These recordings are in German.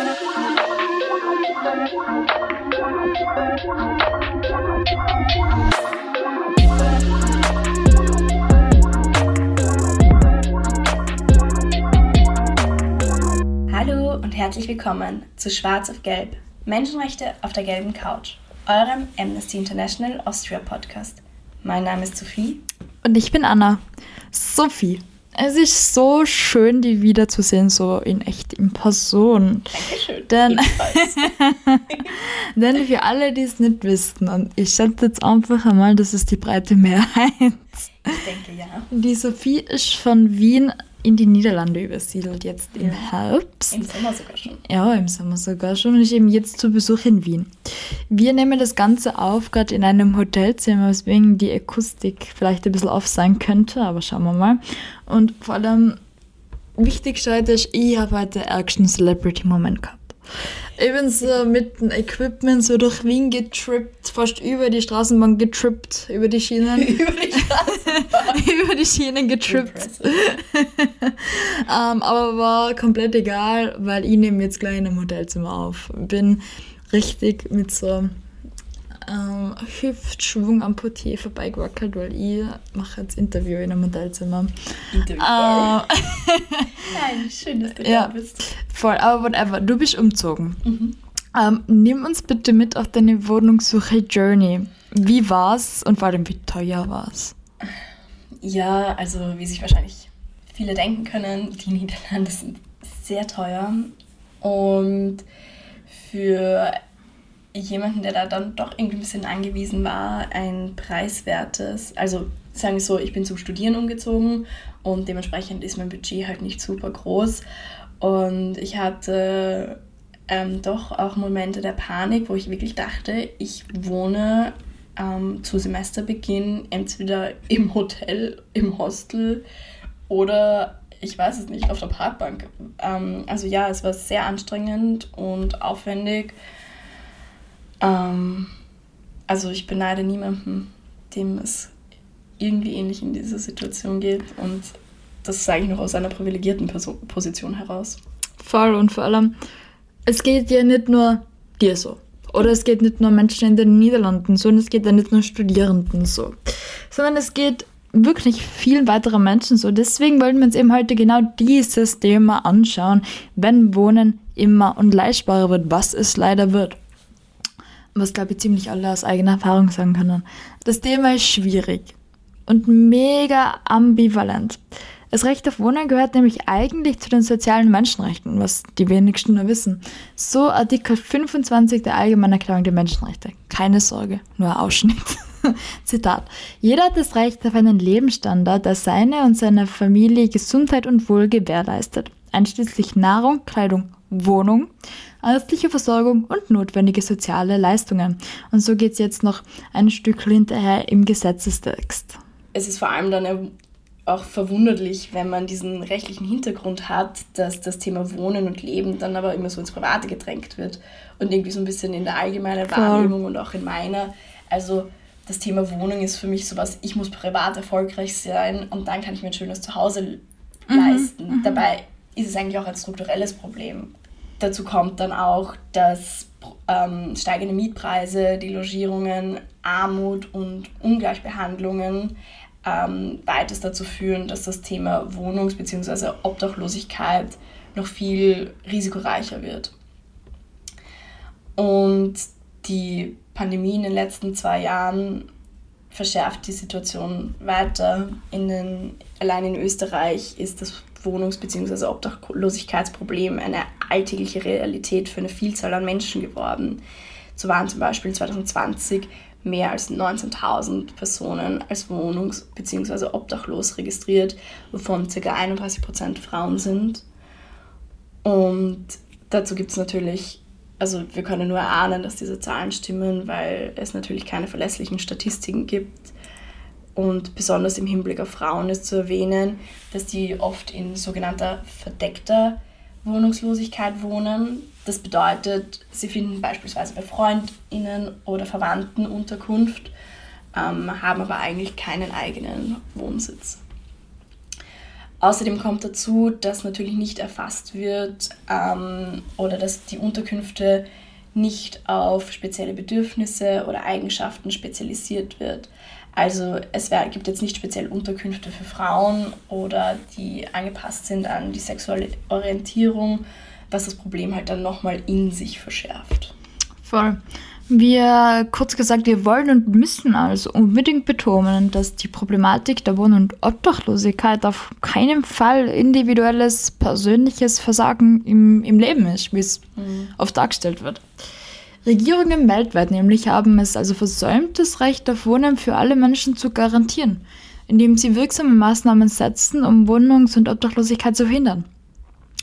Hallo und herzlich willkommen zu Schwarz auf Gelb, Menschenrechte auf der gelben Couch, eurem Amnesty International Austria Podcast. Mein Name ist Sophie. Und ich bin Anna. Sophie, es ist so schön, die wiederzusehen, so in echt, in Person. Dankeschön. Denn, denn für alle, die es nicht wissen, und ich schätze jetzt einfach einmal, das ist die breite Mehrheit. Ich denke ja. Die Sophie ist von Wien in die Niederlande übersiedelt, jetzt im Herbst. Im Sommer sogar schon. Ja, im Sommer sogar schon und ist eben jetzt zu Besuch in Wien. Wir nehmen das Ganze auf, gerade in einem Hotelzimmer, weswegen die Akustik vielleicht ein bisschen off sein könnte, aber schauen wir mal. Und vor allem, wichtigste heute ist, ich habe heute ärgsten Celebrity-Moment gehabt. Bin so mit dem Equipment so durch Wien getrippt, fast über die Straßenbahn getrippt, über die Schienen. Über die über die Schienen getrippt. ähm, aber war komplett egal, weil ich nehme jetzt gleich in einem Hotelzimmer auf. Bin richtig mit so ähm, Hüftschwung am Portier vorbeigewackelt, weil ich mache jetzt Interview in einem Hotelzimmer. Interview. Äh, Nein, schön, dass du ja. da bist. voll, aber whatever, du bist umzogen. Mhm. Ähm, nimm uns bitte mit auf deine Wohnungssuche-Journey. Wie war's und vor allem wie teuer war's? Ja, also wie sich wahrscheinlich viele denken können, die Niederlande sind sehr teuer. Und für jemanden, der da dann doch irgendwie ein bisschen angewiesen war, ein preiswertes, also sagen wir so, ich bin zum Studieren umgezogen und dementsprechend ist mein Budget halt nicht super groß. Und ich hatte ähm, doch auch Momente der Panik, wo ich wirklich dachte, ich wohne ähm, zu Semesterbeginn entweder im Hotel, im Hostel oder ich weiß es nicht, auf der Parkbank. Ähm, also ja, es war sehr anstrengend und aufwendig. Ähm, also ich beneide niemanden, dem es irgendwie ähnlich in dieser Situation geht und das sage ich noch aus einer privilegierten Perso Position heraus. Voll und vor allem, es geht ja nicht nur dir so. Oder es geht nicht nur Menschen in den Niederlanden so und es geht ja nicht nur Studierenden so. Sondern es geht wirklich vielen weiteren Menschen so. Deswegen wollen wir uns eben heute genau dieses Thema anschauen, wenn Wohnen immer unleistbarer wird, was es leider wird. Was, glaube ich, ziemlich alle aus eigener Erfahrung sagen können. Das Thema ist schwierig und mega ambivalent. Das Recht auf Wohnen gehört nämlich eigentlich zu den sozialen Menschenrechten, was die wenigsten nur wissen. So Artikel 25 der Allgemeinen Erklärung der Menschenrechte. Keine Sorge, nur Ausschnitt. Zitat. Jeder hat das Recht auf einen Lebensstandard, der seine und seiner Familie Gesundheit und Wohl gewährleistet, einschließlich Nahrung, Kleidung, Wohnung, ärztliche Versorgung und notwendige soziale Leistungen. Und so geht es jetzt noch ein Stück hinterher im Gesetzestext. Es ist vor allem dann auch verwunderlich, wenn man diesen rechtlichen Hintergrund hat, dass das Thema Wohnen und Leben dann aber immer so ins Private gedrängt wird und irgendwie so ein bisschen in der allgemeinen Wahrnehmung und auch in meiner. Also das Thema Wohnung ist für mich sowas, ich muss privat erfolgreich sein und dann kann ich mir ein schönes Zuhause leisten. Dabei ist es eigentlich auch ein strukturelles Problem. Dazu kommt dann auch, dass ähm, steigende Mietpreise, die Logierungen, Armut und Ungleichbehandlungen ähm, beides dazu führen, dass das Thema Wohnungs- bzw. Obdachlosigkeit noch viel risikoreicher wird. Und die Pandemie in den letzten zwei Jahren verschärft die Situation weiter. In den, allein in Österreich ist das Wohnungs- bzw. Obdachlosigkeitsproblem eine alltägliche Realität für eine Vielzahl an Menschen geworden. So waren zum Beispiel 2020 mehr als 19.000 Personen als wohnungs- bzw. obdachlos registriert, wovon ca. 31% Frauen sind. Und dazu gibt es natürlich, also wir können nur erahnen, dass diese Zahlen stimmen, weil es natürlich keine verlässlichen Statistiken gibt. Und besonders im Hinblick auf Frauen ist zu erwähnen, dass die oft in sogenannter verdeckter Wohnungslosigkeit wohnen. Das bedeutet, sie finden beispielsweise bei Freundinnen oder Verwandten Unterkunft, ähm, haben aber eigentlich keinen eigenen Wohnsitz. Außerdem kommt dazu, dass natürlich nicht erfasst wird ähm, oder dass die Unterkünfte nicht auf spezielle Bedürfnisse oder Eigenschaften spezialisiert wird. Also es wär, gibt jetzt nicht speziell Unterkünfte für Frauen oder die angepasst sind an die sexuelle Orientierung, was das Problem halt dann nochmal in sich verschärft. Voll. Wir, kurz gesagt, wir wollen und müssen also unbedingt betonen, dass die Problematik der Wohn- und Obdachlosigkeit auf keinen Fall individuelles, persönliches Versagen im, im Leben ist, wie es mhm. oft dargestellt wird. Regierungen weltweit nämlich haben es also versäumt, das Recht auf Wohnen für alle Menschen zu garantieren, indem sie wirksame Maßnahmen setzen, um Wohnungs- und Obdachlosigkeit zu verhindern.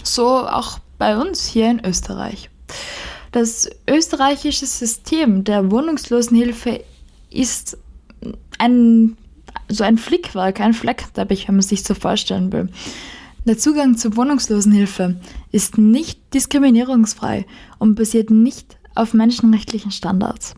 So auch bei uns hier in Österreich. Das österreichische System der Wohnungslosenhilfe ist ein, so ein Flickwerk, ein Fleckteppich, wenn man sich so vorstellen will. Der Zugang zur Wohnungslosenhilfe ist nicht diskriminierungsfrei und basiert nicht auf menschenrechtlichen Standards.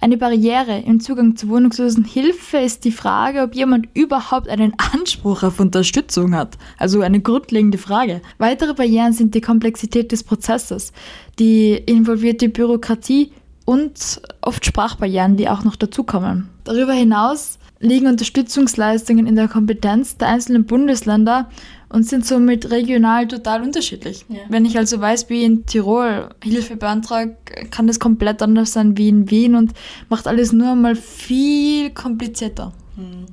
Eine Barriere im Zugang zu wohnungslosen Hilfe ist die Frage, ob jemand überhaupt einen Anspruch auf Unterstützung hat. Also eine grundlegende Frage. Weitere Barrieren sind die Komplexität des Prozesses, die involvierte Bürokratie und oft Sprachbarrieren, die auch noch dazukommen. Darüber hinaus liegen Unterstützungsleistungen in der Kompetenz der einzelnen Bundesländer und sind somit regional total unterschiedlich. Ja. Wenn ich also weiß, wie in Tirol Hilfe beantrage, kann das komplett anders sein wie in Wien und macht alles nur einmal viel komplizierter. Hm.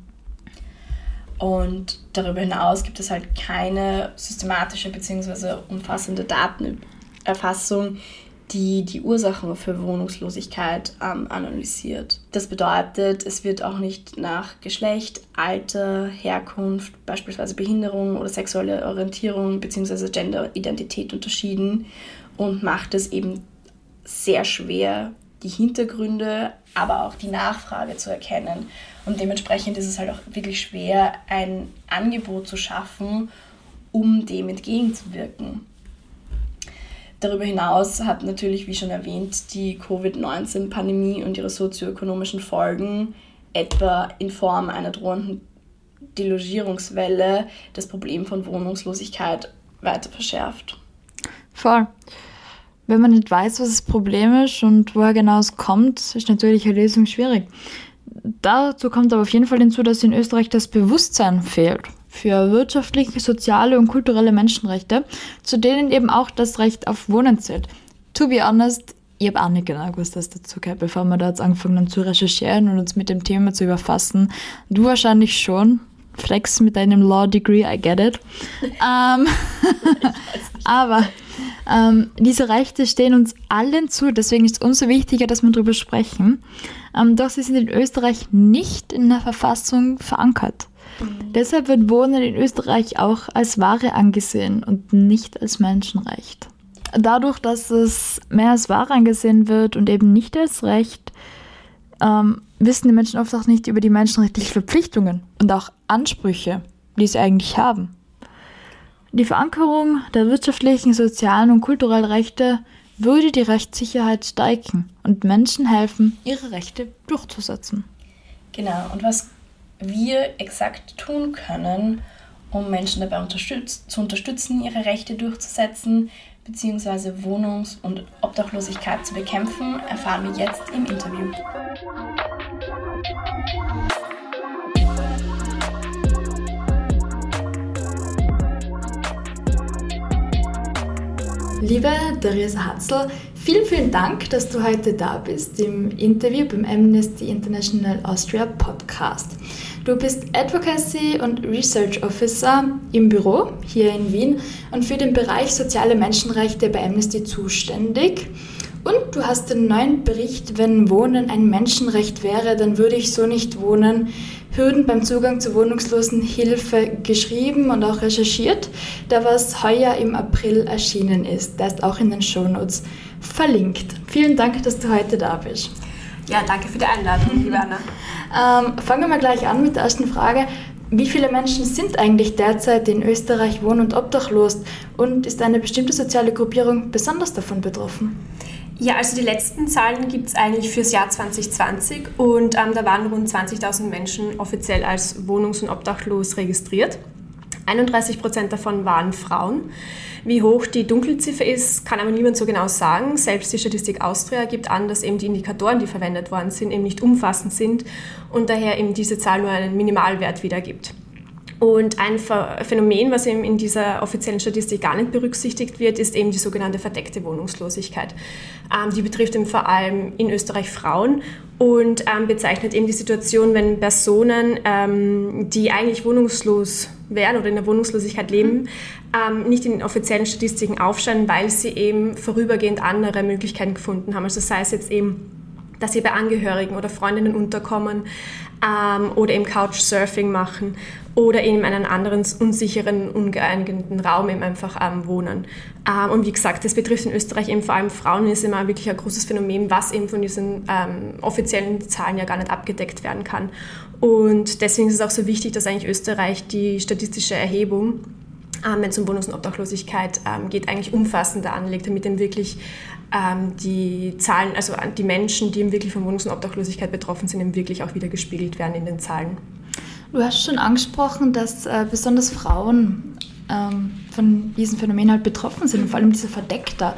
Und darüber hinaus gibt es halt keine systematische bzw. umfassende Datenerfassung, die die Ursachen für Wohnungslosigkeit ähm, analysiert. Das bedeutet, es wird auch nicht nach Geschlecht, Alter, Herkunft, beispielsweise Behinderung oder sexuelle Orientierung bzw. Genderidentität unterschieden und macht es eben sehr schwer, die Hintergründe, aber auch die Nachfrage zu erkennen. Und dementsprechend ist es halt auch wirklich schwer, ein Angebot zu schaffen, um dem entgegenzuwirken. Darüber hinaus hat natürlich, wie schon erwähnt, die Covid-19-Pandemie und ihre sozioökonomischen Folgen, etwa in Form einer drohenden Delogierungswelle, das Problem von Wohnungslosigkeit weiter verschärft. Voll. Wenn man nicht weiß, was das Problem ist und woher genau es kommt, ist natürlich eine Lösung schwierig. Dazu kommt aber auf jeden Fall hinzu, dass in Österreich das Bewusstsein fehlt für wirtschaftliche, soziale und kulturelle Menschenrechte, zu denen eben auch das Recht auf Wohnen zählt. To be honest, ich habe auch nicht genau gewusst, was dazu gehört, bevor wir da jetzt angefangen haben zu recherchieren und uns mit dem Thema zu überfassen. Du wahrscheinlich schon. Flex mit deinem Law Degree, I get it. ähm, aber ähm, diese Rechte stehen uns allen zu, deswegen ist es umso wichtiger, dass wir darüber sprechen. Ähm, doch sie sind in Österreich nicht in der Verfassung verankert. Mhm. Deshalb wird Wohnen in Österreich auch als Ware angesehen und nicht als Menschenrecht. Dadurch, dass es mehr als Ware angesehen wird und eben nicht als Recht, ähm, wissen die Menschen oft auch nicht über die menschenrechtlichen Verpflichtungen und auch Ansprüche, die sie eigentlich haben. Die Verankerung der wirtschaftlichen, sozialen und kulturellen Rechte würde die Rechtssicherheit stärken und Menschen helfen, ihre Rechte durchzusetzen. Genau, und was wir exakt tun können, um Menschen dabei unterstütz zu unterstützen, ihre Rechte durchzusetzen bzw. Wohnungs- und Obdachlosigkeit zu bekämpfen, erfahren wir jetzt im Interview. Liebe Theresa Hatzel, vielen, vielen Dank, dass du heute da bist im Interview beim Amnesty International Austria Podcast. Du bist Advocacy und Research Officer im Büro hier in Wien und für den Bereich soziale Menschenrechte bei Amnesty zuständig. Und du hast den neuen Bericht, wenn Wohnen ein Menschenrecht wäre, dann würde ich so nicht wohnen, Hürden beim Zugang zu Wohnungslosenhilfe geschrieben und auch recherchiert, der was heuer im April erschienen ist. Der ist auch in den Shownotes verlinkt. Vielen Dank, dass du heute da bist. Ja, danke für die Einladung, liebe Anna. Ähm, fangen wir mal gleich an mit der ersten Frage. Wie viele Menschen sind eigentlich derzeit in Österreich wohn- und obdachlos und ist eine bestimmte soziale Gruppierung besonders davon betroffen? Ja, also die letzten Zahlen gibt es eigentlich fürs Jahr 2020 und ähm, da waren rund 20.000 Menschen offiziell als wohnungs- und obdachlos registriert. 31 Prozent davon waren Frauen. Wie hoch die Dunkelziffer ist, kann aber niemand so genau sagen. Selbst die Statistik Austria gibt an, dass eben die Indikatoren, die verwendet worden sind, eben nicht umfassend sind und daher eben diese Zahl nur einen Minimalwert wiedergibt. Und ein Phänomen, was eben in dieser offiziellen Statistik gar nicht berücksichtigt wird, ist eben die sogenannte verdeckte Wohnungslosigkeit. Ähm, die betrifft eben vor allem in Österreich Frauen und ähm, bezeichnet eben die Situation, wenn Personen, ähm, die eigentlich wohnungslos wären oder in der Wohnungslosigkeit leben, ähm, nicht in den offiziellen Statistiken aufscheinen, weil sie eben vorübergehend andere Möglichkeiten gefunden haben. Also sei es jetzt eben dass sie bei Angehörigen oder Freundinnen unterkommen ähm, oder eben Couchsurfing machen oder in einem anderen unsicheren, ungeeigneten Raum eben einfach ähm, wohnen. Ähm, und wie gesagt, das betrifft in Österreich eben vor allem Frauen, ist immer wirklich ein großes Phänomen, was eben von diesen ähm, offiziellen Zahlen ja gar nicht abgedeckt werden kann. Und deswegen ist es auch so wichtig, dass eigentlich Österreich die statistische Erhebung ähm, wenn es um Wohnungs- und Obdachlosigkeit ähm, geht, eigentlich umfassender anlegt, damit dann wirklich die Zahlen, also die Menschen, die wirklich von Wohnungs- und Obdachlosigkeit betroffen sind, eben wirklich auch wieder gespiegelt werden in den Zahlen. Du hast schon angesprochen, dass äh, besonders Frauen ähm, von diesem Phänomen halt betroffen sind, vor allem diese verdeckte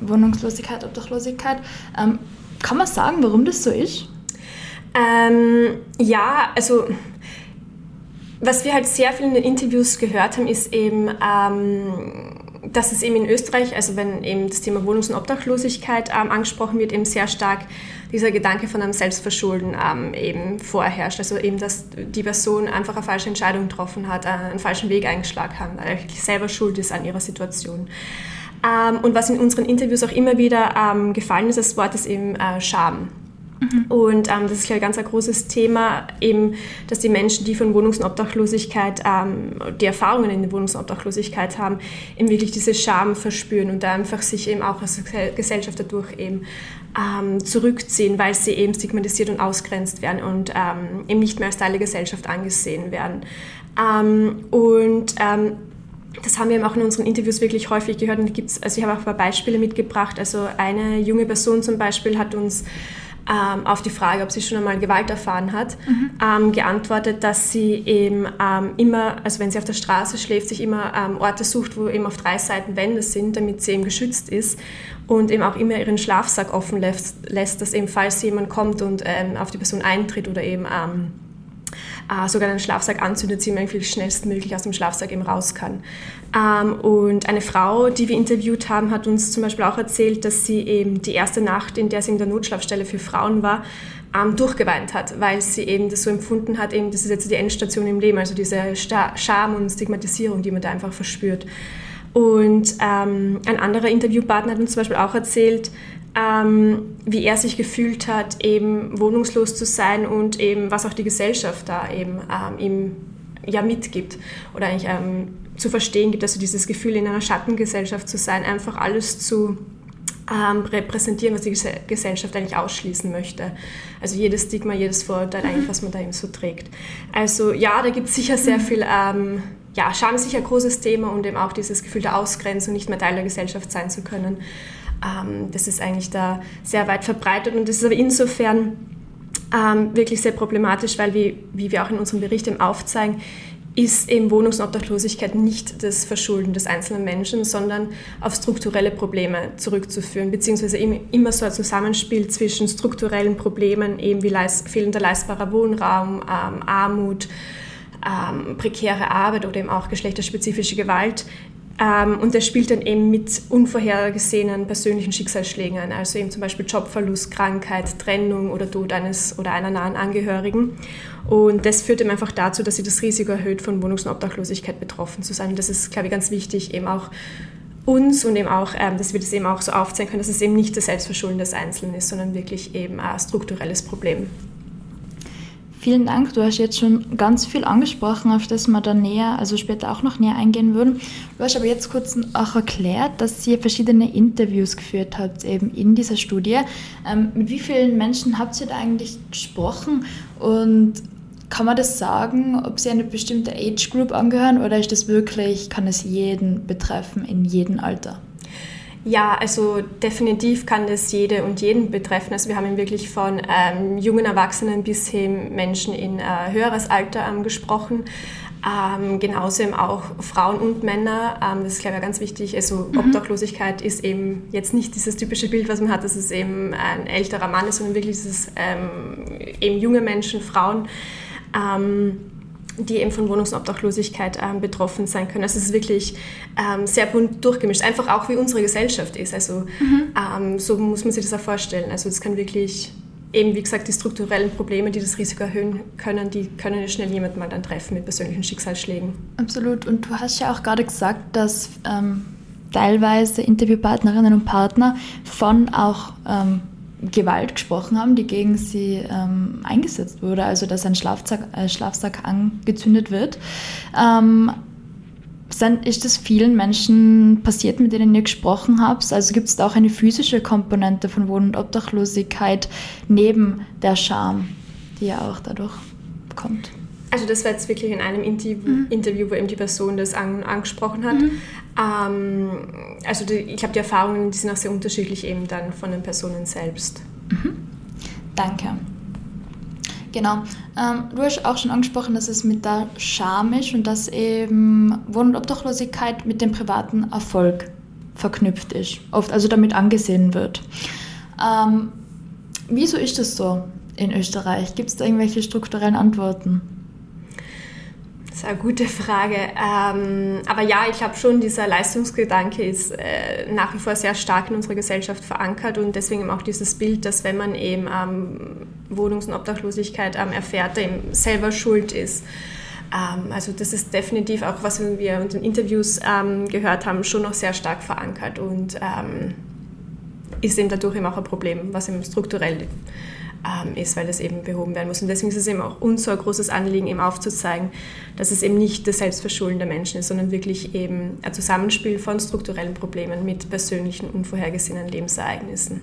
Wohnungslosigkeit, Obdachlosigkeit. Ähm, kann man sagen, warum das so ist? Ähm, ja, also was wir halt sehr viel in den Interviews gehört haben, ist eben, ähm, dass es eben in Österreich, also wenn eben das Thema Wohnungs- und Obdachlosigkeit ähm, angesprochen wird, eben sehr stark dieser Gedanke von einem Selbstverschulden ähm, eben vorherrscht. Also eben, dass die Person einfach eine falsche Entscheidung getroffen hat, äh, einen falschen Weg eingeschlagen hat, weil er selber schuld ist an ihrer Situation. Ähm, und was in unseren Interviews auch immer wieder ähm, gefallen ist, das Wort ist eben äh, Scham. Mhm. Und ähm, das ist ja ein ganz ein großes Thema, eben, dass die Menschen, die von Wohnungs- und Obdachlosigkeit, ähm, die Erfahrungen in der Wohnungs- und Obdachlosigkeit haben, eben wirklich diese Scham verspüren und da einfach sich eben auch als Gesellschaft dadurch eben ähm, zurückziehen, weil sie eben stigmatisiert und ausgrenzt werden und ähm, eben nicht mehr als Teil der Gesellschaft angesehen werden. Ähm, und ähm, das haben wir eben auch in unseren Interviews wirklich häufig gehört und gibt's, also ich habe auch ein paar Beispiele mitgebracht. Also eine junge Person zum Beispiel hat uns ähm, auf die Frage, ob sie schon einmal Gewalt erfahren hat, mhm. ähm, geantwortet, dass sie eben ähm, immer, also wenn sie auf der Straße schläft, sich immer ähm, Orte sucht, wo eben auf drei Seiten Wände sind, damit sie eben geschützt ist und eben auch immer ihren Schlafsack offen lässt, lässt dass eben falls jemand kommt und ähm, auf die Person eintritt oder eben ähm, äh, sogar einen Schlafsack anzündet, sie irgendwie schnellstmöglich aus dem Schlafsack eben raus kann. Ähm, und eine Frau, die wir interviewt haben, hat uns zum Beispiel auch erzählt, dass sie eben die erste Nacht, in der sie in der Notschlafstelle für Frauen war, ähm, durchgeweint hat, weil sie eben das so empfunden hat, eben das ist jetzt die Endstation im Leben, also diese Scham und Stigmatisierung, die man da einfach verspürt. Und ähm, ein anderer Interviewpartner hat uns zum Beispiel auch erzählt, ähm, wie er sich gefühlt hat, eben wohnungslos zu sein und eben was auch die Gesellschaft da eben ähm, ihm ja mitgibt oder eigentlich ähm, zu verstehen gibt, also dieses Gefühl in einer Schattengesellschaft zu sein, einfach alles zu ähm, repräsentieren, was die Gesellschaft eigentlich ausschließen möchte. Also jedes Stigma, jedes Vorurteil eigentlich, was man da eben so trägt. Also ja, da gibt es sicher sehr viel, ähm, ja, Scham ist sicher ein großes Thema und eben auch dieses Gefühl der Ausgrenzung, nicht mehr Teil der Gesellschaft sein zu können. Ähm, das ist eigentlich da sehr weit verbreitet und das ist aber insofern ähm, wirklich sehr problematisch, weil wie, wie wir auch in unserem Bericht eben aufzeigen, ist eben Wohnungs- und Obdachlosigkeit nicht das Verschulden des einzelnen Menschen, sondern auf strukturelle Probleme zurückzuführen, beziehungsweise immer so ein Zusammenspiel zwischen strukturellen Problemen, eben wie leist, fehlender leistbarer Wohnraum, ähm, Armut, ähm, prekäre Arbeit oder eben auch geschlechterspezifische Gewalt, und das spielt dann eben mit unvorhergesehenen persönlichen Schicksalsschlägen ein, also eben zum Beispiel Jobverlust, Krankheit, Trennung oder Tod eines oder einer nahen Angehörigen. Und das führt eben einfach dazu, dass sie das Risiko erhöht, von Wohnungs- und Obdachlosigkeit betroffen zu sein. Und das ist, glaube ich, ganz wichtig, eben auch uns und eben auch, ähm, dass wir das eben auch so aufzeigen können, dass es eben nicht das Selbstverschulden des Einzelnen ist, sondern wirklich eben ein strukturelles Problem. Vielen Dank. Du hast jetzt schon ganz viel angesprochen, auf das wir dann näher, also später auch noch näher eingehen würden. Du hast aber jetzt kurz auch erklärt, dass ihr verschiedene Interviews geführt habt, eben in dieser Studie. Ähm, mit wie vielen Menschen habt ihr da eigentlich gesprochen und kann man das sagen, ob sie eine bestimmte Age Group angehören oder ist das wirklich, kann es jeden betreffen, in jedem Alter? Ja, also definitiv kann das jede und jeden betreffen. Also wir haben wirklich von ähm, jungen Erwachsenen bis hin Menschen in äh, höheres Alter ähm, gesprochen. Ähm, genauso eben auch Frauen und Männer. Ähm, das ist, glaube ich, ganz wichtig. Also mhm. Obdachlosigkeit ist eben jetzt nicht dieses typische Bild, was man hat, dass es eben ein älterer Mann ist, sondern wirklich dieses ähm, eben junge Menschen, Frauen. Ähm, die eben von Wohnungs- und Obdachlosigkeit ähm, betroffen sein können. Also es ist wirklich ähm, sehr bunt durchgemischt, einfach auch wie unsere Gesellschaft ist. Also mhm. ähm, so muss man sich das auch vorstellen. Also es kann wirklich eben, wie gesagt, die strukturellen Probleme, die das Risiko erhöhen können, die können ja schnell jemand mal dann treffen mit persönlichen Schicksalsschlägen. Absolut. Und du hast ja auch gerade gesagt, dass ähm, teilweise Interviewpartnerinnen und Partner von auch ähm, Gewalt gesprochen haben, die gegen sie ähm, eingesetzt wurde, also dass ein Schlafsack, äh, Schlafsack angezündet wird. Ähm, sind, ist das vielen Menschen passiert, mit denen ihr gesprochen habt? Also gibt es da auch eine physische Komponente von Wohn- und Obdachlosigkeit neben der Scham, die ja auch dadurch kommt? Also das war jetzt wirklich in einem Interview, mhm. Interview wo eben die Person das an, angesprochen hat. Mhm. Ähm, also die, ich glaube, die Erfahrungen die sind auch sehr unterschiedlich eben dann von den Personen selbst. Mhm. Danke. Genau. Ähm, du hast auch schon angesprochen, dass es mit der Scham ist und dass eben Wohn- und Obdachlosigkeit mit dem privaten Erfolg verknüpft ist. Oft also damit angesehen wird. Ähm, wieso ist das so in Österreich? Gibt es da irgendwelche strukturellen Antworten? Das ist eine gute Frage. Ähm, aber ja, ich glaube schon, dieser Leistungsgedanke ist äh, nach wie vor sehr stark in unserer Gesellschaft verankert und deswegen auch dieses Bild, dass wenn man eben ähm, Wohnungs- und Obdachlosigkeit ähm, erfährt, eben selber schuld ist. Ähm, also das ist definitiv auch, was wir in den Interviews ähm, gehört haben, schon noch sehr stark verankert und ähm, ist eben dadurch eben auch ein Problem, was eben strukturell ähm, ist, weil das eben behoben werden muss. Und deswegen ist es eben auch uns so ein großes Anliegen, eben aufzuzeigen, dass es eben nicht das Selbstverschulden der Menschen ist, sondern wirklich eben ein Zusammenspiel von strukturellen Problemen mit persönlichen, unvorhergesehenen Lebensereignissen.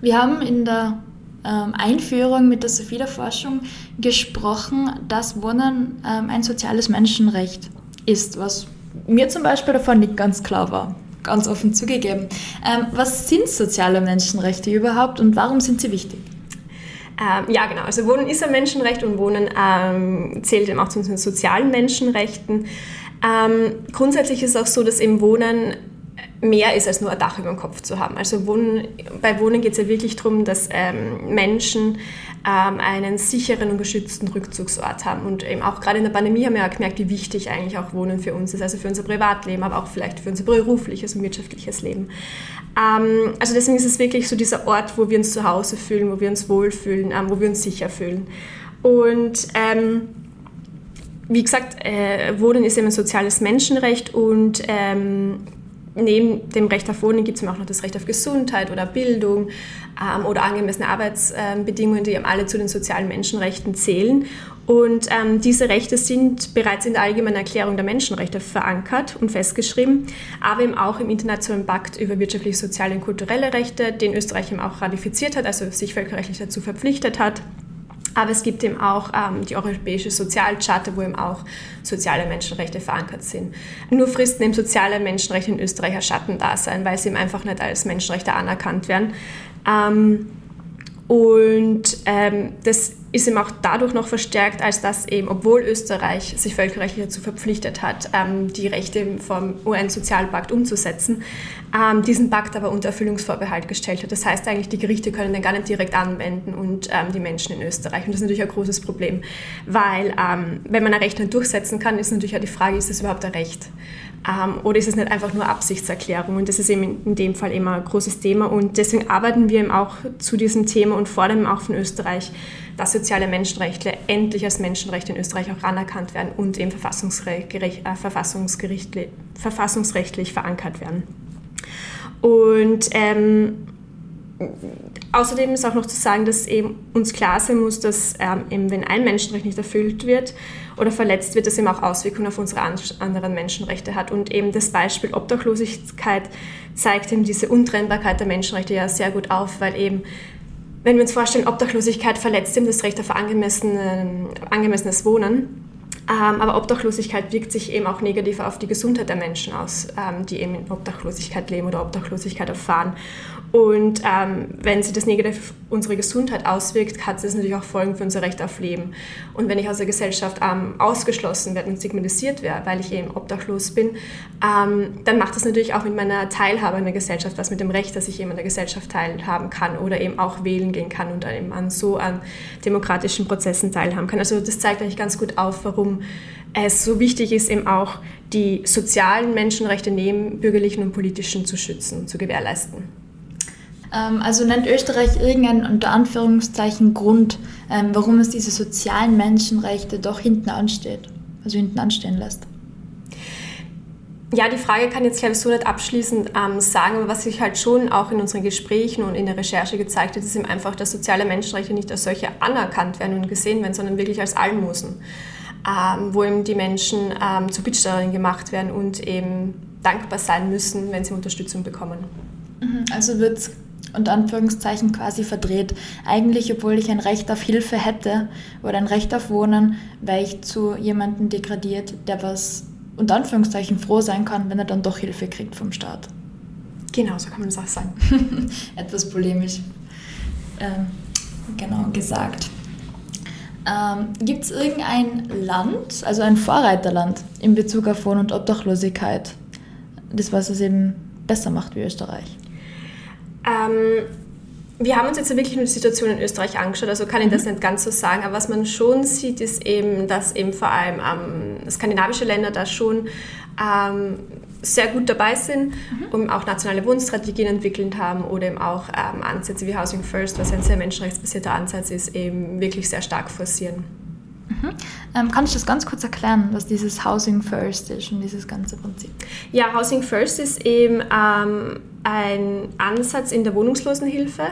Wir haben in der ähm, Einführung mit der Sophie der Forschung gesprochen, dass Wohnen ähm, ein soziales Menschenrecht ist, was mir zum Beispiel davon nicht ganz klar war ganz offen zugegeben. Ähm, was sind soziale Menschenrechte überhaupt und warum sind sie wichtig? Ähm, ja, genau. Also Wohnen ist ein Menschenrecht und Wohnen ähm, zählt eben auch zu unseren sozialen Menschenrechten. Ähm, grundsätzlich ist es auch so, dass eben Wohnen mehr ist als nur ein Dach über dem Kopf zu haben. Also Wohnen, bei Wohnen geht es ja wirklich darum, dass ähm, Menschen ähm, einen sicheren und geschützten Rückzugsort haben. Und eben auch gerade in der Pandemie haben wir ja gemerkt, wie wichtig eigentlich auch Wohnen für uns ist, also für unser Privatleben, aber auch vielleicht für unser berufliches und wirtschaftliches Leben. Ähm, also deswegen ist es wirklich so dieser Ort, wo wir uns zu Hause fühlen, wo wir uns wohlfühlen, ähm, wo wir uns sicher fühlen. Und ähm, wie gesagt, äh, Wohnen ist eben ein soziales Menschenrecht und ähm, neben dem Recht auf Wohnen gibt es auch noch das Recht auf Gesundheit oder Bildung ähm, oder angemessene Arbeitsbedingungen, die alle zu den sozialen Menschenrechten zählen. Und ähm, diese Rechte sind bereits in der Allgemeinen Erklärung der Menschenrechte verankert und festgeschrieben, aber eben auch im Internationalen Pakt über wirtschaftliche, soziale und kulturelle Rechte, den Österreich eben auch ratifiziert hat, also sich völkerrechtlich dazu verpflichtet hat. Aber es gibt eben auch ähm, die Europäische Sozialcharta, wo eben auch soziale Menschenrechte verankert sind. Nur fristen eben soziale Menschenrechte in Österreich ein Schattendasein, weil sie eben einfach nicht als Menschenrechte anerkannt werden. Ähm, und ähm, das ist eben auch dadurch noch verstärkt, als dass eben, obwohl Österreich sich völkerrechtlich dazu verpflichtet hat, ähm, die Rechte vom UN-Sozialpakt umzusetzen, ähm, diesen Pakt aber unter Erfüllungsvorbehalt gestellt hat. Das heißt eigentlich, die Gerichte können den gar nicht direkt anwenden und ähm, die Menschen in Österreich. Und das ist natürlich ein großes Problem, weil ähm, wenn man ein Recht nicht durchsetzen kann, ist natürlich auch die Frage, ist das überhaupt ein Recht? Ähm, oder ist es nicht einfach nur Absichtserklärung? Und das ist eben in dem Fall immer ein großes Thema. Und deswegen arbeiten wir eben auch zu diesem Thema und fordern auch von Österreich, dass soziale Menschenrechte endlich als Menschenrechte in Österreich auch anerkannt werden und eben verfassungsrechtlich, äh, verfassungsrechtlich verankert werden. Und ähm, außerdem ist auch noch zu sagen, dass eben uns klar sein muss, dass ähm, eben, wenn ein Menschenrecht nicht erfüllt wird oder verletzt wird, das eben auch Auswirkungen auf unsere anderen Menschenrechte hat. Und eben das Beispiel Obdachlosigkeit zeigt eben diese Untrennbarkeit der Menschenrechte ja sehr gut auf, weil eben wenn wir uns vorstellen, Obdachlosigkeit verletzt eben das Recht auf angemessenes Wohnen Ähm, aber Obdachlosigkeit wirkt sich eben auch negativ auf die Gesundheit der Menschen aus, ähm, die eben in Obdachlosigkeit leben oder Obdachlosigkeit erfahren. Und ähm, wenn sich das negativ auf unsere Gesundheit auswirkt, hat es natürlich auch Folgen für unser Recht auf Leben. Und wenn ich aus der Gesellschaft ähm, ausgeschlossen werde und stigmatisiert werde, weil ich eben obdachlos bin, ähm, dann macht das natürlich auch mit meiner Teilhabe in der Gesellschaft was, mit dem Recht, dass ich eben an der Gesellschaft teilhaben kann oder eben auch wählen gehen kann und eben an so an demokratischen Prozessen teilhaben kann. Also das zeigt eigentlich ganz gut auf, warum es so wichtig ist, eben auch die sozialen Menschenrechte neben bürgerlichen und politischen zu schützen und zu gewährleisten. Ähm, also nennt Österreich irgendeinen unter Anführungszeichen Grund, ähm, warum es diese sozialen Menschenrechte doch hinten ansteht, also hinten anstehen lässt. Ja, die Frage kann jetzt glaube ich so nicht abschließend ähm, sagen, aber was sich halt schon auch in unseren Gesprächen und in der Recherche gezeigt hat, ist eben einfach, dass soziale Menschenrechte nicht als solche anerkannt werden und gesehen werden, sondern wirklich als Almosen, ähm, wo eben die Menschen ähm, zu Bittstellerinnen gemacht werden und eben dankbar sein müssen, wenn sie Unterstützung bekommen. Mhm, also wird es unter Anführungszeichen quasi verdreht. Eigentlich, obwohl ich ein Recht auf Hilfe hätte oder ein Recht auf Wohnen, wäre ich zu jemandem degradiert, der was unter Anführungszeichen froh sein kann, wenn er dann doch Hilfe kriegt vom Staat. Genau, so kann man das auch sagen. Etwas polemisch ähm, genau gesagt. Ähm, Gibt es irgendein Land, also ein Vorreiterland in Bezug auf Wohn- und Obdachlosigkeit, das was es eben besser macht wie Österreich? Ähm, wir haben uns jetzt wirklich nur die Situation in Österreich angeschaut, also kann ich das mhm. nicht ganz so sagen, aber was man schon sieht, ist eben, dass eben vor allem ähm, skandinavische Länder da schon ähm, sehr gut dabei sind mhm. und auch nationale Wohnstrategien entwickelt haben oder eben auch ähm, Ansätze wie Housing First, was ein sehr menschenrechtsbasierter Ansatz ist, eben wirklich sehr stark forcieren. Mhm. Ähm, kann ich das ganz kurz erklären, was dieses Housing First ist und dieses ganze Prinzip? Ja, Housing First ist eben ähm, ein Ansatz in der Wohnungslosenhilfe,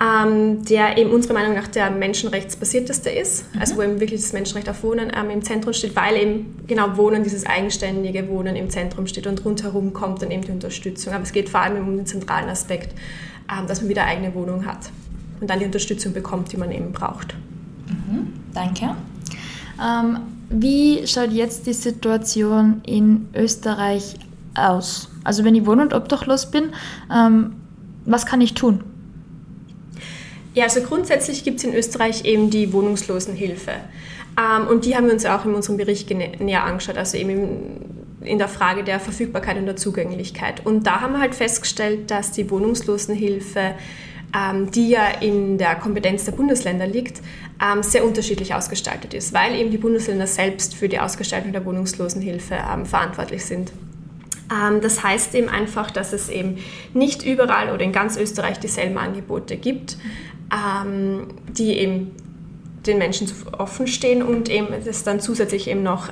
ähm, der eben unserer Meinung nach der menschenrechtsbasierteste ist, mhm. also wo eben wirklich das Menschenrecht auf Wohnen ähm, im Zentrum steht, weil eben genau Wohnen, dieses eigenständige Wohnen im Zentrum steht und rundherum kommt dann eben die Unterstützung. Aber es geht vor allem um den zentralen Aspekt, ähm, dass man wieder eigene Wohnung hat und dann die Unterstützung bekommt, die man eben braucht. Mhm. Danke. Ähm, wie schaut jetzt die Situation in Österreich aus? Also wenn ich wohn- und obdachlos bin, ähm, was kann ich tun? Ja, also grundsätzlich gibt es in Österreich eben die Wohnungslosenhilfe. Ähm, und die haben wir uns auch in unserem Bericht näher angeschaut, also eben in der Frage der Verfügbarkeit und der Zugänglichkeit. Und da haben wir halt festgestellt, dass die Wohnungslosenhilfe die ja in der Kompetenz der Bundesländer liegt, ähm, sehr unterschiedlich ausgestaltet ist, weil eben die Bundesländer selbst für die Ausgestaltung der Wohnungslosenhilfe ähm, verantwortlich sind. Das heißt eben einfach, dass es eben nicht überall oder in ganz Österreich dieselben Angebote gibt, die eben den Menschen offen stehen und eben es dann zusätzlich eben noch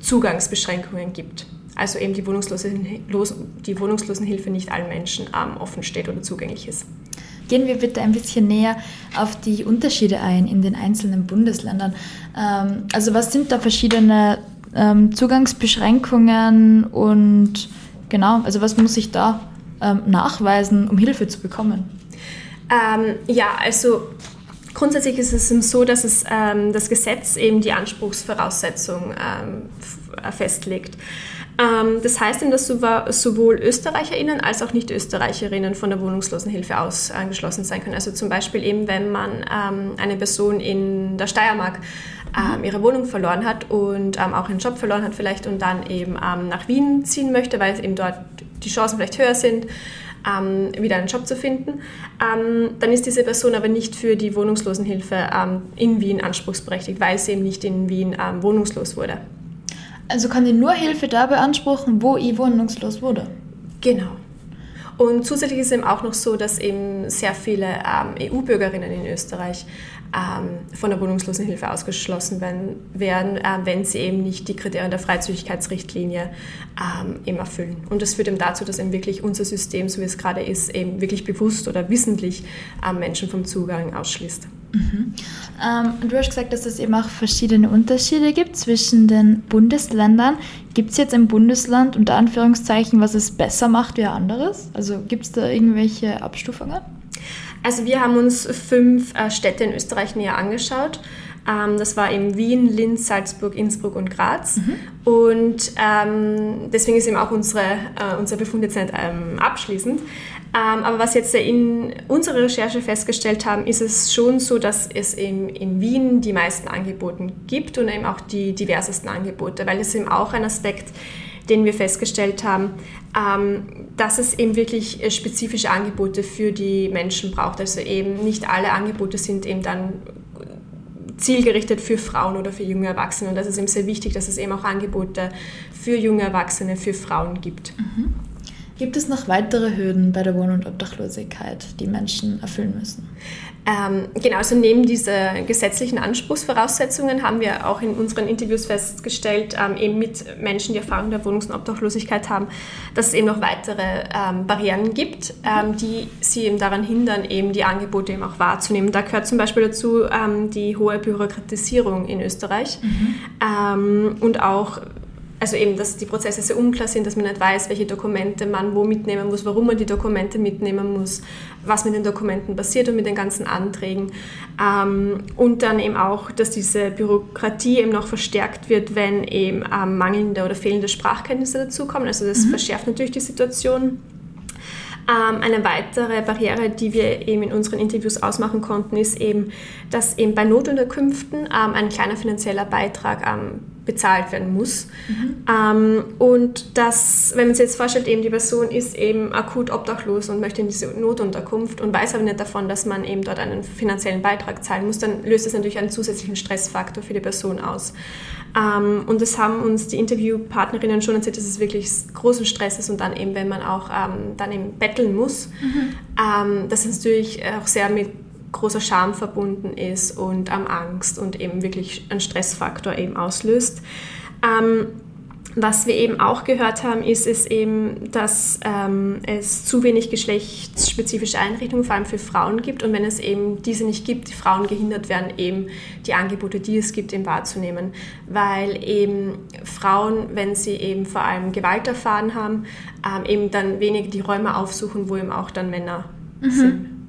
Zugangsbeschränkungen gibt also eben die, Wohnungslosen, die Wohnungslosenhilfe nicht allen Menschen ähm, offen steht oder zugänglich ist. Gehen wir bitte ein bisschen näher auf die Unterschiede ein in den einzelnen Bundesländern. Ähm, also was sind da verschiedene ähm, Zugangsbeschränkungen und genau, also was muss ich da ähm, nachweisen, um Hilfe zu bekommen? Ähm, ja, also grundsätzlich ist es so, dass es, ähm, das Gesetz eben die Anspruchsvoraussetzung festlegt. Ähm, das heißt eben, dass sowohl ÖsterreicherInnen als auch Nicht-Österreicherinnen von der Wohnungslosenhilfe aus angeschlossen sein können. Also zum Beispiel eben, wenn man ähm, eine Person in der Steiermark ähm, ihre Wohnung verloren hat und auch ihren Job verloren hat vielleicht und dann eben nach Wien ziehen möchte, weil eben dort die Chancen vielleicht höher sind, wieder einen Job zu finden, dann ist diese Person aber nicht für die Wohnungslosenhilfe in Wien anspruchsberechtigt, weil sie eben nicht in Wien wohnungslos wurde. Also kann ich nur Hilfe da beanspruchen, wo ich wohnungslos wurde? Genau. Und zusätzlich ist eben auch noch so, dass eben sehr viele ähm, EU-Bürgerinnen in Österreich ähm, von der Wohnungslosenhilfe ausgeschlossen werden, werden äh, wenn sie eben nicht die Kriterien der Freizügigkeitsrichtlinie ähm, eben erfüllen. Und das führt eben dazu, dass eben wirklich unser System, so wie es gerade ist, eben wirklich bewusst oder wissentlich ähm, Menschen vom Zugang ausschließt. Mhm. Ähm, du hast gesagt, dass es eben auch verschiedene Unterschiede gibt zwischen den Bundesländern. Gibt es jetzt ein Bundesland unter Anführungszeichen, was es besser macht wie ein anderes? Also gibt es da irgendwelche Abstufungen? Also wir haben uns fünf äh, Städte in Österreich näher angeschaut. Ähm, das war eben Wien, Linz, Salzburg, Innsbruck und Graz. Mhm. Und ähm, deswegen ist eben auch unsere, äh, unser Befund jetzt nicht ähm, abschließend. Ähm, aber was jetzt in unserer Recherche festgestellt haben, ist es schon so, dass es eben in Wien die meisten Angebote gibt und eben auch die diversesten Angebote, weil es eben auch ein Aspekt, den wir festgestellt haben, ähm, dass es eben wirklich äh, spezifische Angebote für die Menschen braucht. Also eben nicht alle Angebote sind eben dann zielgerichtet für Frauen oder für junge Erwachsene. Und das ist eben sehr wichtig, dass es eben auch Angebote für junge Erwachsene, für Frauen gibt. Mhm. Gibt es noch weitere Hürden bei der Wohn- und Obdachlosigkeit, die Menschen erfüllen müssen? Ähm, genau, also neben diesen gesetzlichen Anspruchsvoraussetzungen haben wir auch in unseren Interviews festgestellt, ähm, eben mit Menschen, die Erfahrung der Wohnungs- und Obdachlosigkeit haben, dass es eben noch weitere ähm, Barrieren gibt, ähm, die sie eben daran hindern, eben die Angebote eben auch wahrzunehmen. Da gehört zum Beispiel dazu ähm, die hohe Bürokratisierung in Österreich mhm. Ähm, und auch also eben, dass die Prozesse sehr unklar sind, dass man nicht weiß, welche Dokumente man wo mitnehmen muss, warum man die Dokumente mitnehmen muss, was mit den Dokumenten passiert und mit den ganzen Anträgen. Ähm, und dann eben auch, dass diese Bürokratie eben noch verstärkt wird, wenn eben ähm, mangelnde oder fehlende Sprachkenntnisse dazukommen. Also das mhm. verschärft natürlich die Situation. Ähm, eine weitere Barriere, die wir eben in unseren Interviews ausmachen konnten, ist eben, dass eben bei Notunterkünften ein kleiner finanzieller Beitrag bezahlt werden muss. Mhm. Ähm, und dass, wenn man sich jetzt vorstellt, eben die Person ist eben akut obdachlos und möchte in diese Notunterkunft und weiß aber nicht davon, dass man eben dort einen finanziellen Beitrag zahlen muss, dann löst das natürlich einen zusätzlichen Stressfaktor für die Person aus. Ähm, und das haben uns die Interviewpartnerinnen schon erzählt, dass es wirklich großen Stress ist und dann eben, wenn man auch ähm, dann eben betteln muss, mhm. ähm, dass es natürlich auch sehr mit großer Scham verbunden ist und ähm, Angst und eben wirklich einen Stressfaktor eben auslöst. Ähm, was wir eben auch gehört haben, ist, ist eben, dass ähm, es zu wenig geschlechtsspezifische Einrichtungen, vor allem für Frauen gibt. Und wenn es eben diese nicht gibt, die Frauen gehindert werden, eben die Angebote, die es gibt, eben wahrzunehmen. Weil eben Frauen, wenn sie eben vor allem Gewalt erfahren haben, ähm, eben dann weniger die Räume aufsuchen, wo eben auch dann Männer mhm. sind.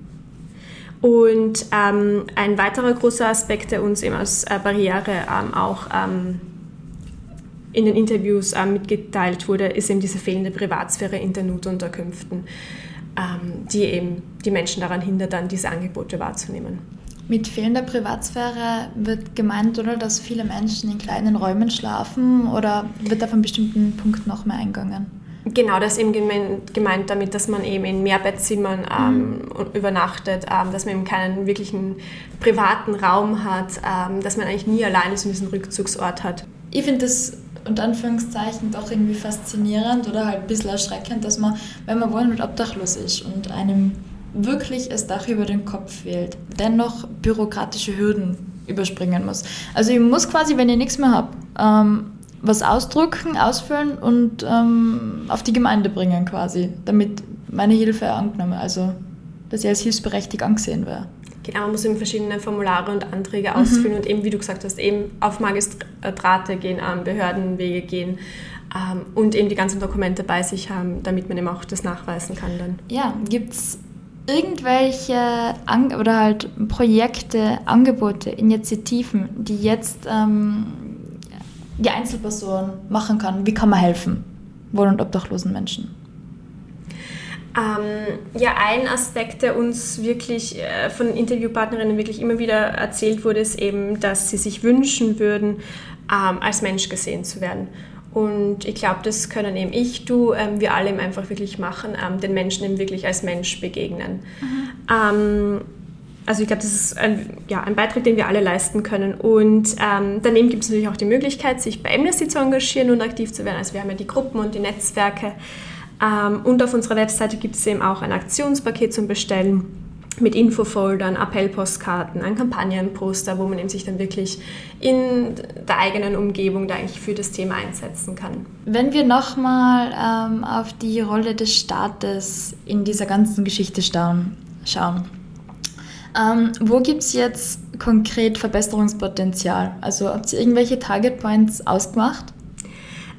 Und ähm, ein weiterer großer Aspekt, der uns eben als äh, Barriere ähm, auch ähm, in den Interviews ähm, mitgeteilt wurde, ist eben diese fehlende Privatsphäre in den Notunterkünften, ähm, die eben die Menschen daran hindert, dann diese Angebote wahrzunehmen. Mit fehlender Privatsphäre wird gemeint, oder, dass viele Menschen in kleinen Räumen schlafen oder wird auf einen bestimmten Punkt noch mehr eingegangen? Genau, das ist eben gemeint damit, dass man eben in Mehrbettzimmern ähm, mhm. übernachtet, ähm, dass man eben keinen wirklichen privaten Raum hat, ähm, dass man eigentlich nie alleine so diesen Rückzugsort hat. Ich finde das unter Anführungszeichen doch irgendwie faszinierend oder halt ein bisschen erschreckend, dass man, wenn man wohl mit obdachlos ist und einem wirklich das Dach über den Kopf fehlt, dennoch bürokratische Hürden überspringen muss. Also ich muss quasi, wenn ich nichts mehr habe, ähm, was ausdrucken, ausfüllen und ähm, auf die Gemeinde bringen quasi, damit meine Hilfe angenommen, also dass ich als hilfsberechtigt angesehen wäre. Genau, man muss eben verschiedene Formulare und Anträge mhm. ausfüllen und eben, wie du gesagt hast, eben auf Magistrate gehen, ähm, Behördenwege gehen ähm, und eben die ganzen Dokumente bei sich haben, damit man eben auch das nachweisen kann dann. Ja, gibt es irgendwelche An oder halt Projekte, Angebote, Initiativen, die jetzt ähm, die Einzelperson machen kann? Wie kann man helfen wohn- und obdachlosen Menschen? Ähm, ja, ein Aspekt, der uns wirklich äh, von Interviewpartnerinnen wirklich immer wieder erzählt wurde, ist eben, dass sie sich wünschen würden, ähm, als Mensch gesehen zu werden. Und ich glaube, das können eben ich, du, ähm, wir alle eben einfach wirklich machen, ähm, den Menschen eben wirklich als Mensch begegnen. Mhm. Also ich glaube, das ist ein, ja, ein Beitrag, den wir alle leisten können. Und ähm, daneben gibt es natürlich auch die Möglichkeit, sich bei Amnesty zu engagieren und aktiv zu werden. Also wir haben ja die Gruppen und die Netzwerke. Ähm, und auf unserer Webseite gibt es eben auch ein Aktionspaket zum Bestellen mit Infofoldern, Appellpostkarten, ein Kampagnenposter, wo man eben sich dann wirklich in der eigenen Umgebung da eigentlich für das Thema einsetzen kann. Wenn wir nochmal ähm, auf die Rolle des Staates in dieser ganzen Geschichte schauen, schauen. Ähm, wo gibt es jetzt konkret Verbesserungspotenzial? Also habt ihr irgendwelche Target Points ausgemacht?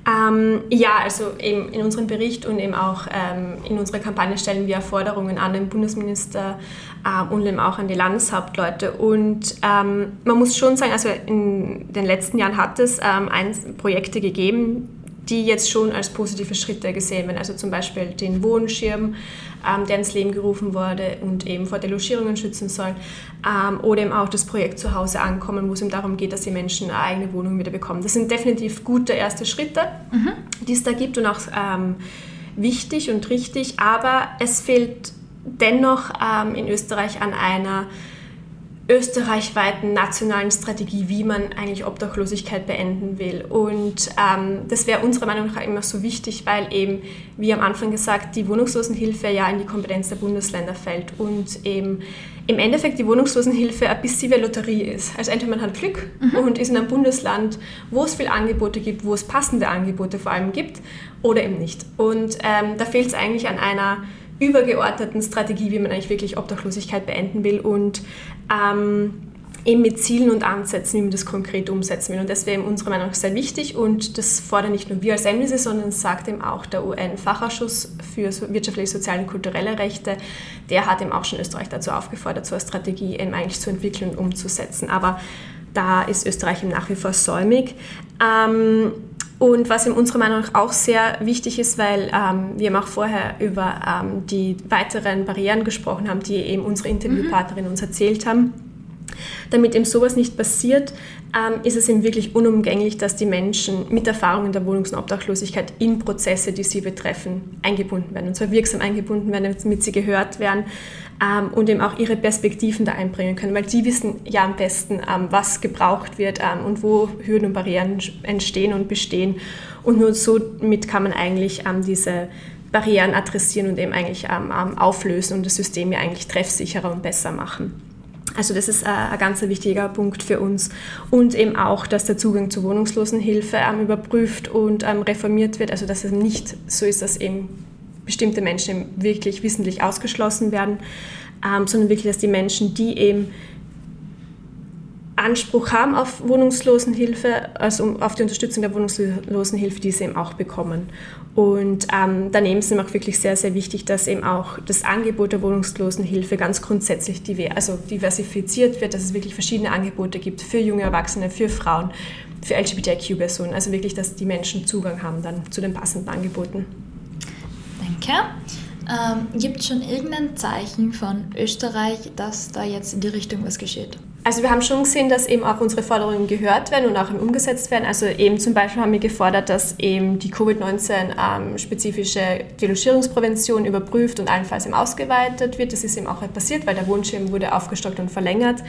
Ähm, ja, also in unserem Bericht und eben auch ähm, in unserer Kampagne stellen wir Forderungen an den Bundesminister ähm, und eben auch an die Landeshauptleute. Und ähm, man muss schon sagen, also in den letzten Jahren hat es ähm, Projekte gegeben, die jetzt schon als positive Schritte gesehen werden. Also zum Beispiel den Wohnschirm, ähm, der ins Leben gerufen wurde und eben vor Delogierungen schützen soll. Ähm, oder eben auch das Projekt Zuhause ankommen, wo es eben darum geht, dass die Menschen eine eigene Wohnung wieder bekommen. Das sind definitiv gute erste Schritte, mhm. die es da gibt und auch ähm, wichtig und richtig. Aber es fehlt dennoch ähm, in Österreich an einer österreichweiten nationalen Strategie, wie man eigentlich Obdachlosigkeit beenden will. Und ähm, das wäre unserer Meinung nach immer so wichtig, weil eben, wie am Anfang gesagt, die Wohnungslosenhilfe ja in die Kompetenz der Bundesländer fällt und eben im Endeffekt die Wohnungslosenhilfe ein bisschen wie eine Lotterie ist. Also entweder man hat Glück mhm. und ist in einem Bundesland, wo es viele Angebote gibt, wo es passende Angebote vor allem gibt, oder eben nicht. Und ähm, da fehlt es eigentlich an einer übergeordneten Strategie, wie man eigentlich wirklich Obdachlosigkeit beenden will und ähm, eben mit Zielen und Ansätzen, wie man das konkret umsetzen will. Und das wäre unserer Meinung nach sehr wichtig und das fordern nicht nur wir als Emlise, sondern sagt eben auch der UN-Fachausschuss für wirtschaftliche, soziale und kulturelle Rechte. Der hat eben auch schon Österreich dazu aufgefordert, so eine Strategie eben eigentlich zu entwickeln und umzusetzen. Aber da ist Österreich eben nach wie vor säumig. Ähm, und was in unserer Meinung nach auch sehr wichtig ist, weil ähm, wir haben auch vorher über ähm, die weiteren Barrieren gesprochen haben, die eben unsere Interviewpartnerin mhm. uns erzählt haben. Damit eben sowas nicht passiert, ähm, ist es eben wirklich unumgänglich, dass die Menschen mit Erfahrungen der Wohnungs- und Obdachlosigkeit in Prozesse, die sie betreffen, eingebunden werden. Und zwar wirksam eingebunden werden, damit sie gehört werden ähm, und eben auch ihre Perspektiven da einbringen können, weil die wissen ja am besten, ähm, was gebraucht wird ähm, und wo Hürden und Barrieren entstehen und bestehen. Und nur somit kann man eigentlich ähm, diese Barrieren adressieren und eben eigentlich ähm, auflösen und das System ja eigentlich treffsicherer und besser machen. Also das ist äh, ein ganz wichtiger Punkt für uns. Und eben auch, dass der Zugang zur Wohnungslosenhilfe ähm, überprüft und ähm, reformiert wird. Also dass es nicht so ist, dass eben bestimmte Menschen wirklich wissentlich ausgeschlossen werden, ähm, sondern wirklich, dass die Menschen, die eben Anspruch haben auf Wohnungslosenhilfe, also auf die Unterstützung der Wohnungslosenhilfe, diese eben auch bekommen. Und ähm, daneben ist es auch wirklich sehr, sehr wichtig, dass eben auch das Angebot der Wohnungslosenhilfe ganz grundsätzlich diver also diversifiziert wird, dass es wirklich verschiedene Angebote gibt für junge Erwachsene, für Frauen, für LGBTIQ-Personen. Also wirklich, dass die Menschen Zugang haben dann zu den passenden Angeboten. Danke. Ähm, gibt es schon irgendein Zeichen von Österreich, dass da jetzt in die Richtung was geschieht? Also wir haben schon gesehen, dass eben auch unsere Forderungen gehört werden und auch umgesetzt werden. Also eben zum Beispiel haben wir gefordert, dass eben die Covid-19-spezifische ähm, Delogierungsprävention überprüft und allenfalls eben ausgeweitet wird. Das ist eben auch passiert, weil der Wohnschirm wurde aufgestockt und verlängert.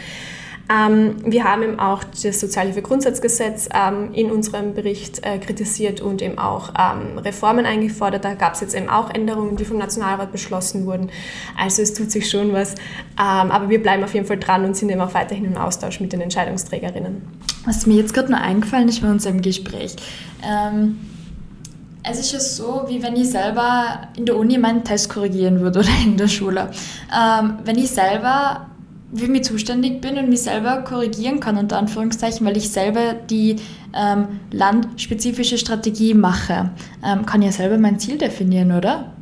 Ähm, wir haben eben auch das Sozialhilfegrundsatzgesetz ähm, in unserem Bericht äh, kritisiert und eben auch ähm, Reformen eingefordert. Da gab es jetzt eben auch Änderungen, die vom Nationalrat beschlossen wurden. Also es tut sich schon was. Ähm, aber wir bleiben auf jeden Fall dran und sind eben auch weiterhin im Austausch mit den Entscheidungsträgerinnen. Was mir jetzt gerade nur eingefallen ist bei unserem Gespräch. Ähm, es ist ja so, wie wenn ich selber in der Uni meinen Test korrigieren würde oder in der Schule. Ähm, wenn ich selber für mich zuständig bin und mich selber korrigieren kann, unter Anführungszeichen, weil ich selber die ähm, landspezifische Strategie mache, ähm, kann ja selber mein Ziel definieren, oder?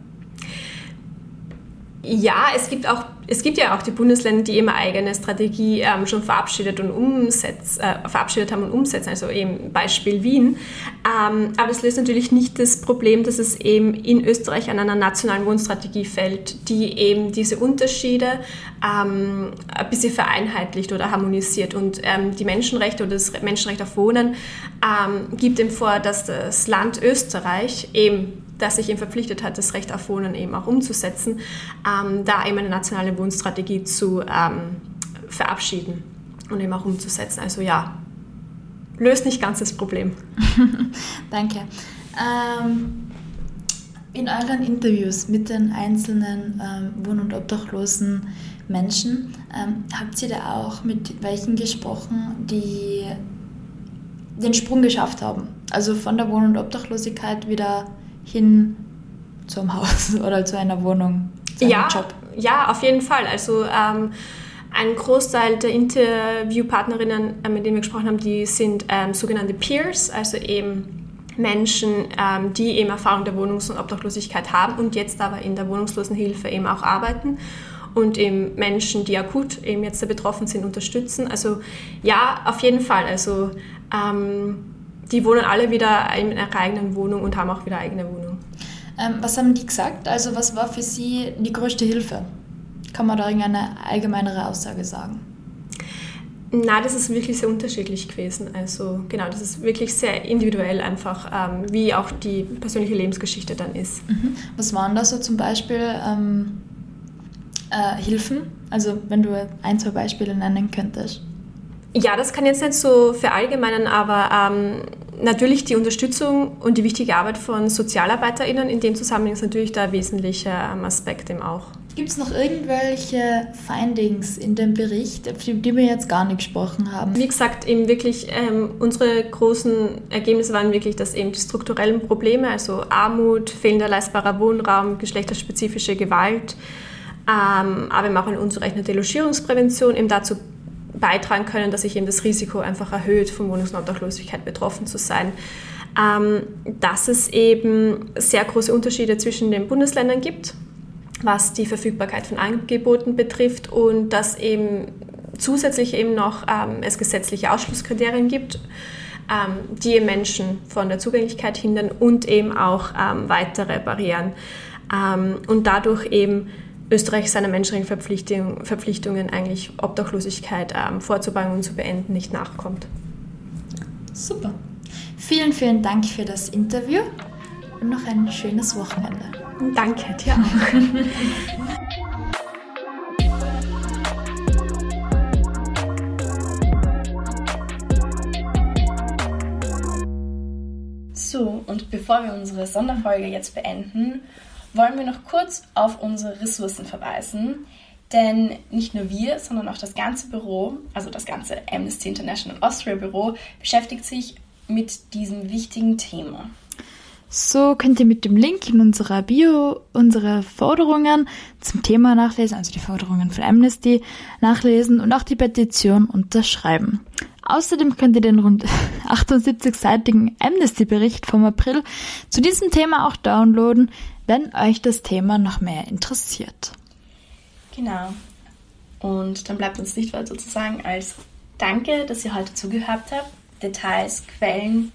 Ja, es gibt auch es gibt ja auch die Bundesländer, die immer eigene Strategie ähm, schon verabschiedet und umsetzt, äh, verabschiedet haben und umsetzen, also eben Beispiel Wien. Ähm, aber das löst natürlich nicht das Problem, dass es eben in Österreich an einer nationalen Wohnstrategie fällt, die eben diese Unterschiede ähm, ein bisschen vereinheitlicht oder harmonisiert. Und ähm, die Menschenrechte oder das Menschenrecht auf Wohnen ähm, gibt eben vor, dass das Land Österreich eben das sich eben verpflichtet hat, das Recht auf Wohnen eben auch umzusetzen, ähm, da eben eine nationale Wohnstrategie zu ähm, verabschieden und eben auch umzusetzen. Also ja, löst nicht ganz das Problem. Danke. Ähm, in euren Interviews mit den einzelnen ähm, wohn- und obdachlosen Menschen, ähm, habt ihr da auch mit welchen gesprochen, die den Sprung geschafft haben? Also von der Wohn- und Obdachlosigkeit wieder hin zum Haus oder zu einer Wohnung, zu ja, Job? Ja, auf jeden Fall. Also ähm, ein Großteil der Interviewpartnerinnen, äh, mit denen wir gesprochen haben, die sind ähm, sogenannte Peers, also eben Menschen, ähm, die eben Erfahrung der Wohnungs- und Obdachlosigkeit haben und jetzt aber in der Wohnungslosenhilfe eben auch arbeiten und eben Menschen, die akut eben jetzt betroffen sind, unterstützen. Also ja, auf jeden Fall. Also ähm, die wohnen alle wieder in ihrer eigenen Wohnung und haben auch wieder eigene Wohnung. Ähm, was haben die gesagt? Also was war für sie die größte Hilfe? Kann man da irgendeine allgemeinere Aussage sagen? Na, das ist wirklich sehr unterschiedlich gewesen. Also genau, das ist wirklich sehr individuell einfach, ähm, wie auch die persönliche Lebensgeschichte dann ist. Mhm. Was waren da so zum Beispiel ähm, äh, Hilfen? Also wenn du ein, zwei Beispiele nennen könntest. Ja, das kann jetzt nicht so verallgemeinern, aber ähm, natürlich die Unterstützung und die wichtige Arbeit von SozialarbeiterInnen in dem Zusammenhang ist natürlich da ein wesentlicher ähm, Aspekt eben auch. Gibt es noch irgendwelche Findings in dem Bericht, auf die, die wir jetzt gar nicht gesprochen haben? Wie gesagt, eben wirklich ähm, unsere großen Ergebnisse waren wirklich, dass eben die strukturellen Probleme, also Armut, fehlender leistbarer Wohnraum, geschlechterspezifische Gewalt, ähm, aber eben auch eine unzurechnete Logierungsprävention eben dazu beitragen können, dass sich eben das Risiko einfach erhöht, von Wohnungs- und Obdachlosigkeit betroffen zu sein. Ähm, dass es eben sehr große Unterschiede zwischen den Bundesländern gibt was die Verfügbarkeit von Angeboten betrifft und dass eben zusätzlich eben noch ähm, es gesetzliche Ausschlusskriterien gibt, ähm, die Menschen von der Zugänglichkeit hindern und eben auch ähm, weitere Barrieren. Ähm, und dadurch eben Österreich seiner Menschenrechtsverpflichtungen eigentlich Obdachlosigkeit ähm, vorzubeugen und zu beenden nicht nachkommt. Super. Vielen, vielen Dank für das Interview und noch ein schönes Wochenende. Danke dir auch. So, und bevor wir unsere Sonderfolge jetzt beenden, wollen wir noch kurz auf unsere Ressourcen verweisen. Denn nicht nur wir, sondern auch das ganze Büro, also das ganze Amnesty International Austria Büro, beschäftigt sich mit diesem wichtigen Thema. So könnt ihr mit dem Link in unserer Bio unsere Forderungen zum Thema nachlesen, also die Forderungen von Amnesty nachlesen und auch die Petition unterschreiben. Außerdem könnt ihr den rund 78-seitigen Amnesty-Bericht vom April zu diesem Thema auch downloaden, wenn euch das Thema noch mehr interessiert. Genau. Und dann bleibt uns nicht weiter zu sagen als Danke, dass ihr heute zugehört habt. Details, Quellen,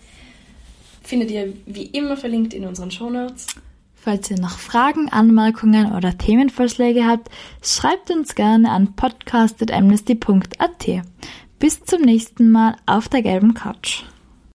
findet ihr wie immer verlinkt in unseren Shownotes. Falls ihr noch Fragen, Anmerkungen oder Themenvorschläge habt, schreibt uns gerne an podcast.amnesty.at. Bis zum nächsten Mal auf der gelben Couch.